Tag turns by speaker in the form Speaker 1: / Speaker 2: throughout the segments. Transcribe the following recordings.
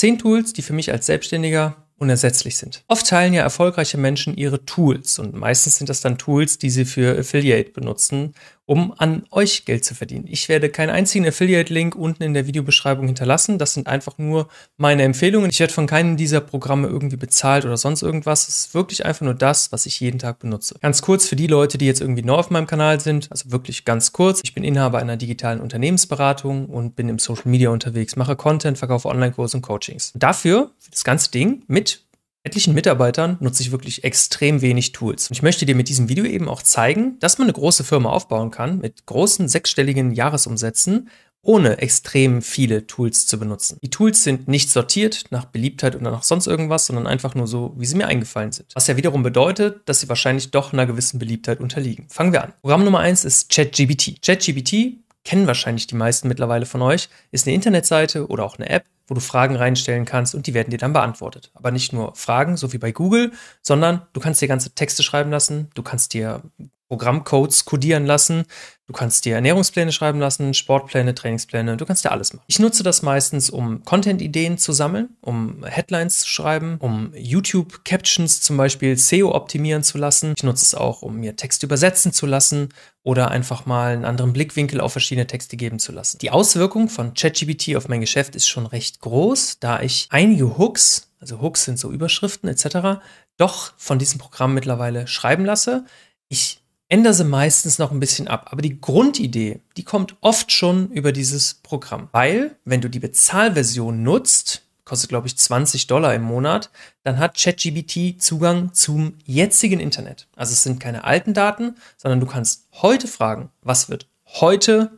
Speaker 1: Zehn Tools, die für mich als Selbstständiger unersetzlich sind. Oft teilen ja erfolgreiche Menschen ihre Tools und meistens sind das dann Tools, die sie für Affiliate benutzen, um an euch Geld zu verdienen. Ich werde keinen einzigen Affiliate-Link unten in der Videobeschreibung hinterlassen. Das sind einfach nur meine Empfehlungen. Ich werde von keinem dieser Programme irgendwie bezahlt oder sonst irgendwas. Es ist wirklich einfach nur das, was ich jeden Tag benutze. Ganz kurz für die Leute, die jetzt irgendwie neu auf meinem Kanal sind, also wirklich ganz kurz. Ich bin Inhaber einer digitalen Unternehmensberatung und bin im Social Media unterwegs, mache Content, verkaufe Online-Kurse und Coachings. Dafür, für das ganze Ding, mit etlichen Mitarbeitern nutze ich wirklich extrem wenig Tools. Und ich möchte dir mit diesem Video eben auch zeigen, dass man eine große Firma aufbauen kann mit großen sechsstelligen Jahresumsätzen ohne extrem viele Tools zu benutzen. Die Tools sind nicht sortiert nach Beliebtheit oder nach sonst irgendwas, sondern einfach nur so, wie sie mir eingefallen sind. Was ja wiederum bedeutet, dass sie wahrscheinlich doch einer gewissen Beliebtheit unterliegen. Fangen wir an. Programm Nummer eins ist ChatGBT. ChatGBT kennen wahrscheinlich die meisten mittlerweile von euch, ist eine Internetseite oder auch eine App, wo du Fragen reinstellen kannst und die werden dir dann beantwortet. Aber nicht nur Fragen, so wie bei Google, sondern du kannst dir ganze Texte schreiben lassen, du kannst dir Programmcodes codieren lassen. Du kannst dir Ernährungspläne schreiben lassen, Sportpläne, Trainingspläne, du kannst dir alles machen. Ich nutze das meistens, um Content-Ideen zu sammeln, um Headlines zu schreiben, um YouTube-Captions zum Beispiel SEO optimieren zu lassen. Ich nutze es auch, um mir Texte übersetzen zu lassen oder einfach mal einen anderen Blickwinkel auf verschiedene Texte geben zu lassen. Die Auswirkung von ChatGPT auf mein Geschäft ist schon recht groß, da ich einige Hooks, also Hooks sind so Überschriften etc., doch von diesem Programm mittlerweile schreiben lasse. Ich ändere sie meistens noch ein bisschen ab. Aber die Grundidee, die kommt oft schon über dieses Programm. Weil, wenn du die Bezahlversion nutzt, kostet glaube ich 20 Dollar im Monat, dann hat ChatGBT Zugang zum jetzigen Internet. Also es sind keine alten Daten, sondern du kannst heute fragen, was wird heute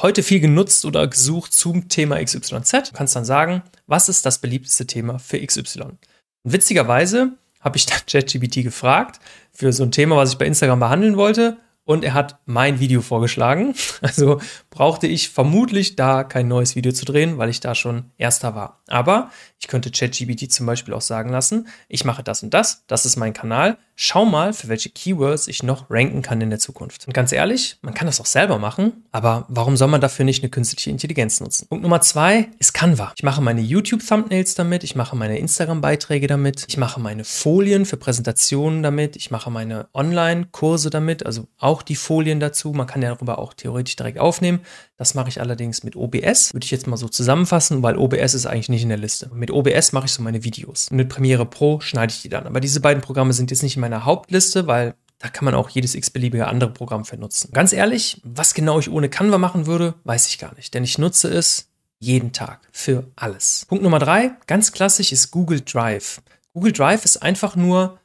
Speaker 1: heute viel genutzt oder gesucht zum Thema XYZ. Du kannst dann sagen, was ist das beliebteste Thema für XY. Und witzigerweise habe ich dann ChatGPT gefragt für so ein Thema, was ich bei Instagram behandeln wollte. Und er hat mein Video vorgeschlagen. Also brauchte ich vermutlich da kein neues Video zu drehen, weil ich da schon erster war. Aber ich könnte ChatGPT zum Beispiel auch sagen lassen, ich mache das und das, das ist mein Kanal, schau mal, für welche Keywords ich noch ranken kann in der Zukunft. Und ganz ehrlich, man kann das auch selber machen, aber warum soll man dafür nicht eine künstliche Intelligenz nutzen? Punkt Nummer zwei ist Canva. Ich mache meine YouTube-Thumbnails damit, ich mache meine Instagram-Beiträge damit, ich mache meine Folien für Präsentationen damit, ich mache meine Online-Kurse damit, also auch die Folien dazu. Man kann ja darüber auch theoretisch direkt aufnehmen. Das mache ich allerdings mit OBS, würde ich jetzt mal so zusammenfassen, weil OBS ist eigentlich nicht in der Liste. Mit OBS mache ich so meine Videos. Und mit Premiere Pro schneide ich die dann. Aber diese beiden Programme sind jetzt nicht in meiner Hauptliste, weil da kann man auch jedes x-beliebige andere Programm für nutzen. Ganz ehrlich, was genau ich ohne Canva machen würde, weiß ich gar nicht. Denn ich nutze es jeden Tag für alles. Punkt Nummer drei, ganz klassisch, ist Google Drive. Google Drive ist einfach nur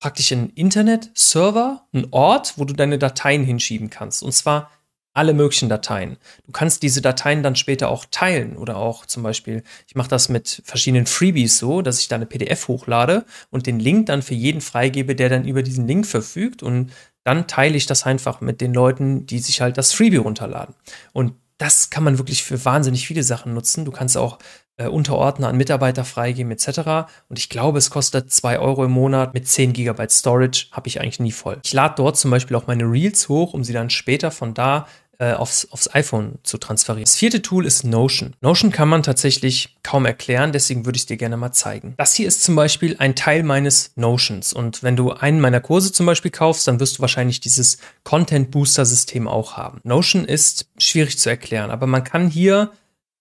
Speaker 1: praktisch ein Internet-Server, ein Ort, wo du deine Dateien hinschieben kannst. Und zwar alle möglichen Dateien. Du kannst diese Dateien dann später auch teilen oder auch zum Beispiel, ich mache das mit verschiedenen Freebies so, dass ich da eine PDF hochlade und den Link dann für jeden freigebe, der dann über diesen Link verfügt und dann teile ich das einfach mit den Leuten, die sich halt das Freebie runterladen. Und das kann man wirklich für wahnsinnig viele Sachen nutzen. Du kannst auch äh, Unterordner an Mitarbeiter freigeben etc. Und ich glaube, es kostet 2 Euro im Monat mit 10 GB Storage, habe ich eigentlich nie voll. Ich lade dort zum Beispiel auch meine Reels hoch, um sie dann später von da aufs, aufs iPhone zu transferieren. Das vierte Tool ist Notion. Notion kann man tatsächlich kaum erklären, deswegen würde ich dir gerne mal zeigen. Das hier ist zum Beispiel ein Teil meines Notions und wenn du einen meiner Kurse zum Beispiel kaufst, dann wirst du wahrscheinlich dieses Content Booster System auch haben. Notion ist schwierig zu erklären, aber man kann hier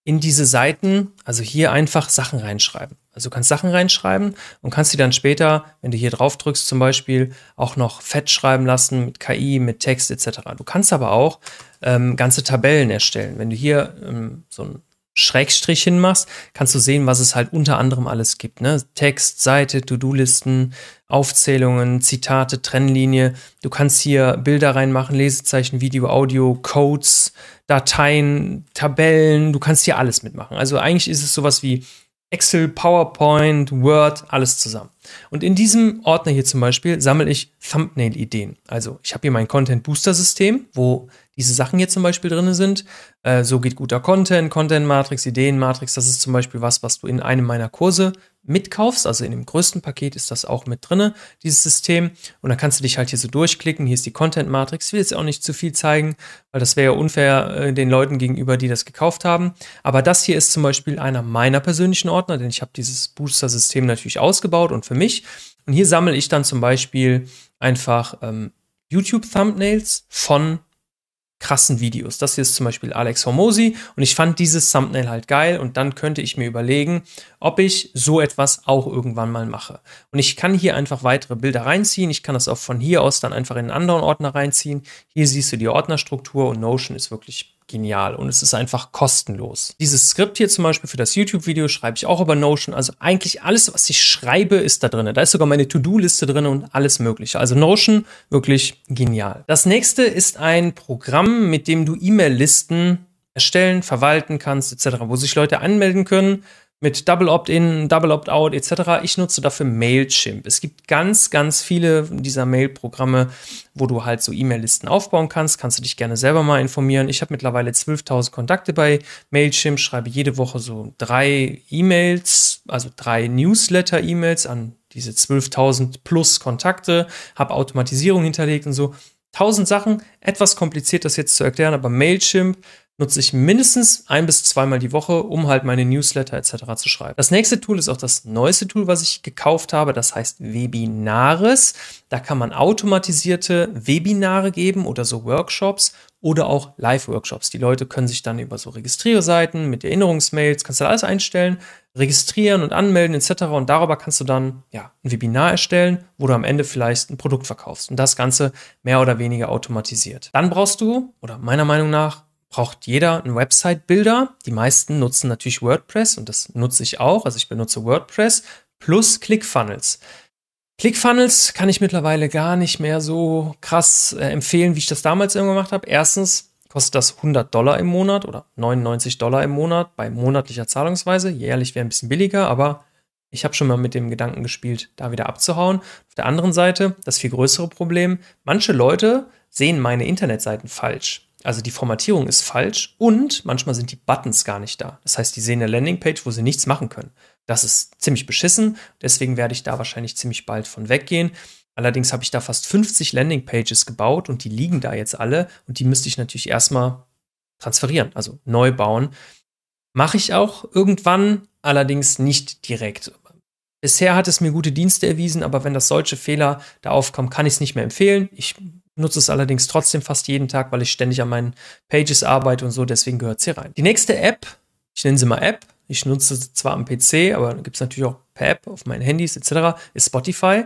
Speaker 1: in diese Seiten, also hier einfach Sachen reinschreiben. Also du kannst Sachen reinschreiben und kannst sie dann später, wenn du hier drauf drückst zum Beispiel, auch noch fett schreiben lassen mit KI, mit Text etc. Du kannst aber auch ähm, ganze Tabellen erstellen. Wenn du hier ähm, so ein Schrägstrich hinmachst, kannst du sehen, was es halt unter anderem alles gibt. Ne? Text, Seite, To-Do-Listen, Aufzählungen, Zitate, Trennlinie. Du kannst hier Bilder reinmachen, Lesezeichen, Video, Audio, Codes, Dateien, Tabellen. Du kannst hier alles mitmachen. Also eigentlich ist es sowas wie Excel, PowerPoint, Word, alles zusammen. Und in diesem Ordner hier zum Beispiel sammle ich Thumbnail-Ideen. Also ich habe hier mein Content Booster System, wo diese Sachen hier zum Beispiel drin sind. Äh, so geht guter Content, Content Matrix, Ideen Matrix. Das ist zum Beispiel was, was du in einem meiner Kurse mitkaufst. Also in dem größten Paket ist das auch mit drinne, dieses System. Und dann kannst du dich halt hier so durchklicken. Hier ist die Content Matrix. Ich will jetzt auch nicht zu viel zeigen, weil das wäre ja unfair äh, den Leuten gegenüber, die das gekauft haben. Aber das hier ist zum Beispiel einer meiner persönlichen Ordner, denn ich habe dieses Booster-System natürlich ausgebaut und für mich. Und hier sammle ich dann zum Beispiel einfach ähm, YouTube-Thumbnails von krassen Videos. Das hier ist zum Beispiel Alex Hormosi und ich fand dieses Thumbnail halt geil und dann könnte ich mir überlegen, ob ich so etwas auch irgendwann mal mache. Und ich kann hier einfach weitere Bilder reinziehen. Ich kann das auch von hier aus dann einfach in einen anderen Ordner reinziehen. Hier siehst du die Ordnerstruktur und Notion ist wirklich genial und es ist einfach kostenlos. Dieses Skript hier zum Beispiel für das YouTube-Video schreibe ich auch über Notion. Also eigentlich alles, was ich schreibe, ist da drin. Da ist sogar meine To-Do-Liste drin und alles mögliche. Also Notion wirklich genial. Das nächste ist ein Programm, mit dem du E-Mail-Listen erstellen, verwalten kannst, etc., wo sich Leute anmelden können mit Double Opt-in, Double Opt-out etc. Ich nutze dafür Mailchimp. Es gibt ganz, ganz viele dieser Mail-Programme, wo du halt so E-Mail-Listen aufbauen kannst. Kannst du dich gerne selber mal informieren. Ich habe mittlerweile 12.000 Kontakte bei Mailchimp, schreibe jede Woche so drei E-Mails, also drei Newsletter-E-Mails an diese 12.000 plus Kontakte, habe Automatisierung hinterlegt und so. Tausend Sachen, etwas kompliziert das jetzt zu erklären, aber Mailchimp nutze ich mindestens ein bis zweimal die Woche, um halt meine Newsletter etc. zu schreiben. Das nächste Tool ist auch das neueste Tool, was ich gekauft habe. Das heißt Webinares. Da kann man automatisierte Webinare geben oder so Workshops oder auch Live-Workshops. Die Leute können sich dann über so Registrierseiten mit Erinnerungsmails, kannst du alles einstellen, registrieren und anmelden etc. Und darüber kannst du dann ja, ein Webinar erstellen, wo du am Ende vielleicht ein Produkt verkaufst. Und das Ganze mehr oder weniger automatisiert. Dann brauchst du, oder meiner Meinung nach, braucht jeder einen Website-Builder. Die meisten nutzen natürlich WordPress und das nutze ich auch. Also ich benutze WordPress plus ClickFunnels. ClickFunnels kann ich mittlerweile gar nicht mehr so krass äh, empfehlen, wie ich das damals immer gemacht habe. Erstens kostet das 100 Dollar im Monat oder 99 Dollar im Monat bei monatlicher Zahlungsweise. Jährlich wäre ein bisschen billiger, aber ich habe schon mal mit dem Gedanken gespielt, da wieder abzuhauen. Auf der anderen Seite, das viel größere Problem, manche Leute sehen meine Internetseiten falsch. Also die Formatierung ist falsch und manchmal sind die Buttons gar nicht da. Das heißt, die sehen eine Landingpage, wo sie nichts machen können. Das ist ziemlich beschissen, deswegen werde ich da wahrscheinlich ziemlich bald von weggehen. Allerdings habe ich da fast 50 Landingpages gebaut und die liegen da jetzt alle und die müsste ich natürlich erstmal transferieren, also neu bauen. Mache ich auch irgendwann, allerdings nicht direkt. Bisher hat es mir gute Dienste erwiesen, aber wenn das solche Fehler da aufkommen, kann ich es nicht mehr empfehlen. Ich nutze es allerdings trotzdem fast jeden Tag, weil ich ständig an meinen Pages arbeite und so, deswegen gehört es hier rein. Die nächste App, ich nenne sie mal App, ich nutze sie zwar am PC, aber gibt es natürlich auch per App auf meinen Handys etc., ist Spotify,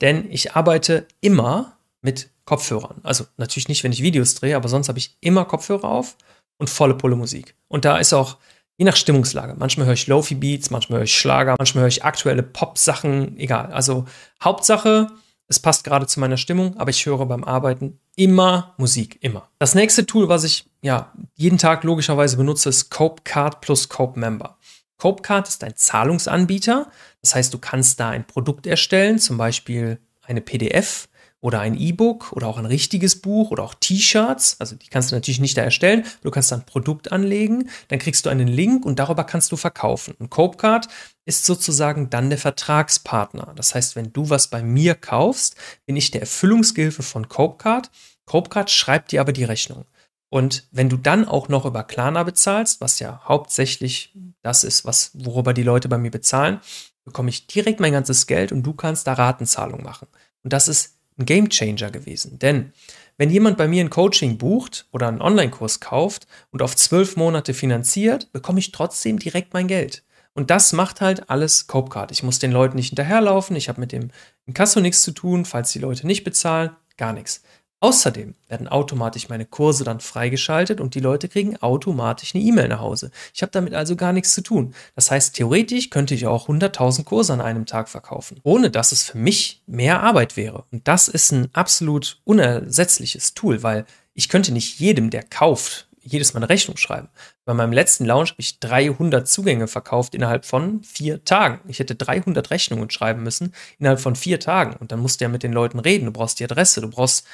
Speaker 1: denn ich arbeite immer mit Kopfhörern. Also natürlich nicht, wenn ich Videos drehe, aber sonst habe ich immer Kopfhörer auf und volle Pulle Musik. Und da ist auch je nach Stimmungslage. Manchmal höre ich Lofi Beats, manchmal höre ich Schlager, manchmal höre ich aktuelle Pop-Sachen, egal. Also Hauptsache, es passt gerade zu meiner Stimmung, aber ich höre beim Arbeiten immer Musik, immer. Das nächste Tool, was ich ja jeden Tag logischerweise benutze, ist CopeCard plus Cope Member. CopeCard ist ein Zahlungsanbieter, das heißt, du kannst da ein Produkt erstellen, zum Beispiel eine PDF oder ein E-Book oder auch ein richtiges Buch oder auch T-Shirts. Also die kannst du natürlich nicht da erstellen. Du kannst dann ein Produkt anlegen, dann kriegst du einen Link und darüber kannst du verkaufen. Und Copecard ist sozusagen dann der Vertragspartner. Das heißt, wenn du was bei mir kaufst, bin ich der Erfüllungsgehilfe von Copecard. Copecard schreibt dir aber die Rechnung. Und wenn du dann auch noch über Klarna bezahlst, was ja hauptsächlich das ist, was, worüber die Leute bei mir bezahlen, bekomme ich direkt mein ganzes Geld und du kannst da Ratenzahlung machen. Und das ist ein Gamechanger gewesen. Denn wenn jemand bei mir ein Coaching bucht oder einen Online-Kurs kauft und auf zwölf Monate finanziert, bekomme ich trotzdem direkt mein Geld. Und das macht halt alles Copecard. Ich muss den Leuten nicht hinterherlaufen, ich habe mit dem Inkasso nichts zu tun, falls die Leute nicht bezahlen, gar nichts. Außerdem werden automatisch meine Kurse dann freigeschaltet und die Leute kriegen automatisch eine E-Mail nach Hause. Ich habe damit also gar nichts zu tun. Das heißt, theoretisch könnte ich auch 100.000 Kurse an einem Tag verkaufen, ohne dass es für mich mehr Arbeit wäre. Und das ist ein absolut unersetzliches Tool, weil ich könnte nicht jedem, der kauft, jedes Mal eine Rechnung schreiben. Bei meinem letzten Launch habe ich 300 Zugänge verkauft innerhalb von vier Tagen. Ich hätte 300 Rechnungen schreiben müssen innerhalb von vier Tagen. Und dann musst du ja mit den Leuten reden. Du brauchst die Adresse, du brauchst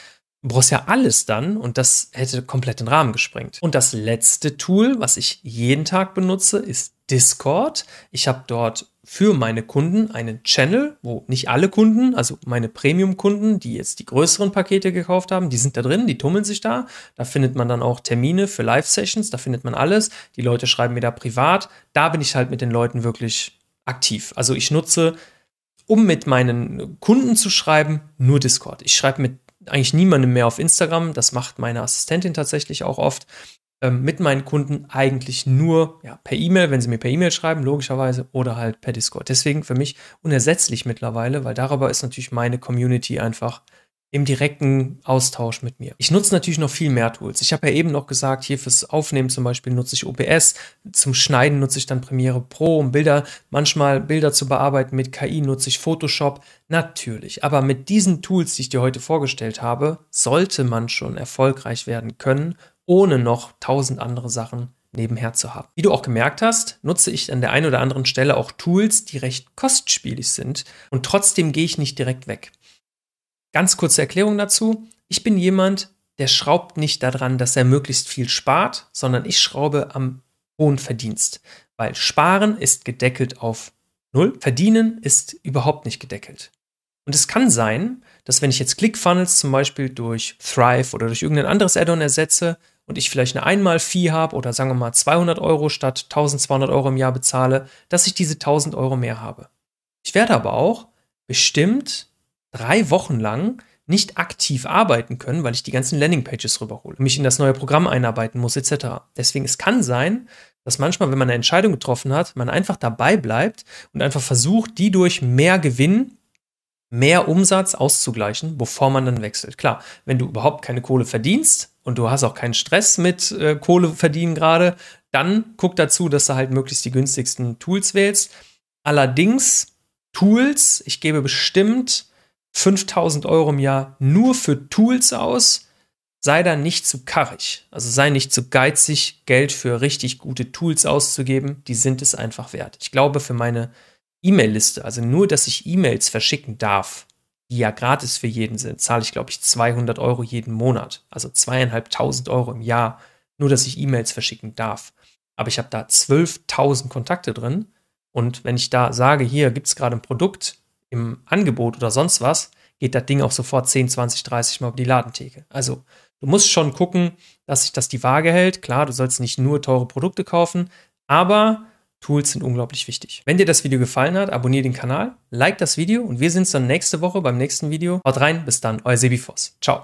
Speaker 1: brauchst ja alles dann und das hätte komplett den Rahmen gesprengt. Und das letzte Tool, was ich jeden Tag benutze, ist Discord. Ich habe dort für meine Kunden einen Channel, wo nicht alle Kunden, also meine Premium-Kunden, die jetzt die größeren Pakete gekauft haben, die sind da drin, die tummeln sich da. Da findet man dann auch Termine für Live-Sessions, da findet man alles. Die Leute schreiben mir da privat. Da bin ich halt mit den Leuten wirklich aktiv. Also ich nutze, um mit meinen Kunden zu schreiben, nur Discord. Ich schreibe mit eigentlich niemandem mehr auf Instagram. Das macht meine Assistentin tatsächlich auch oft ähm, mit meinen Kunden eigentlich nur ja, per E-Mail, wenn sie mir per E-Mail schreiben, logischerweise, oder halt per Discord. Deswegen für mich unersetzlich mittlerweile, weil darüber ist natürlich meine Community einfach im direkten Austausch mit mir. Ich nutze natürlich noch viel mehr Tools. Ich habe ja eben noch gesagt, hier fürs Aufnehmen zum Beispiel nutze ich OBS, zum Schneiden nutze ich dann Premiere Pro, um Bilder, manchmal Bilder zu bearbeiten. Mit KI nutze ich Photoshop. Natürlich. Aber mit diesen Tools, die ich dir heute vorgestellt habe, sollte man schon erfolgreich werden können ohne noch tausend andere Sachen nebenher zu haben. Wie du auch gemerkt hast, nutze ich an der einen oder anderen Stelle auch Tools, die recht kostspielig sind und trotzdem gehe ich nicht direkt weg. Ganz kurze Erklärung dazu. Ich bin jemand, der schraubt nicht daran, dass er möglichst viel spart, sondern ich schraube am hohen Verdienst. Weil Sparen ist gedeckelt auf Null, Verdienen ist überhaupt nicht gedeckelt. Und es kann sein, dass wenn ich jetzt ClickFunnels zum Beispiel durch Thrive oder durch irgendein anderes Add-on ersetze, und ich vielleicht eine Einmal-Fee habe oder sagen wir mal 200 Euro statt 1200 Euro im Jahr bezahle, dass ich diese 1000 Euro mehr habe. Ich werde aber auch bestimmt drei Wochen lang nicht aktiv arbeiten können, weil ich die ganzen Landingpages rüberhole, mich in das neue Programm einarbeiten muss, etc. Deswegen, es kann sein, dass manchmal, wenn man eine Entscheidung getroffen hat, man einfach dabei bleibt und einfach versucht, die durch mehr Gewinn mehr Umsatz auszugleichen, bevor man dann wechselt. Klar, wenn du überhaupt keine Kohle verdienst und du hast auch keinen Stress mit äh, Kohle verdienen gerade, dann guck dazu, dass du halt möglichst die günstigsten Tools wählst. Allerdings Tools, ich gebe bestimmt 5000 Euro im Jahr nur für Tools aus. Sei da nicht zu karrig. Also sei nicht zu geizig, Geld für richtig gute Tools auszugeben. Die sind es einfach wert. Ich glaube, für meine E-Mail-Liste, also nur, dass ich E-Mails verschicken darf, die ja gratis für jeden sind, zahle ich, glaube ich, 200 Euro jeden Monat. Also zweieinhalbtausend Euro im Jahr, nur, dass ich E-Mails verschicken darf. Aber ich habe da 12.000 Kontakte drin. Und wenn ich da sage, hier gibt es gerade ein Produkt im Angebot oder sonst was, geht das Ding auch sofort 10, 20, 30 Mal über die Ladentheke. Also du musst schon gucken, dass sich das die Waage hält. Klar, du sollst nicht nur teure Produkte kaufen, aber Tools sind unglaublich wichtig. Wenn dir das Video gefallen hat, abonniere den Kanal, like das Video und wir sehen uns dann nächste Woche beim nächsten Video. Haut rein, bis dann, euer Sebi Voss. Ciao.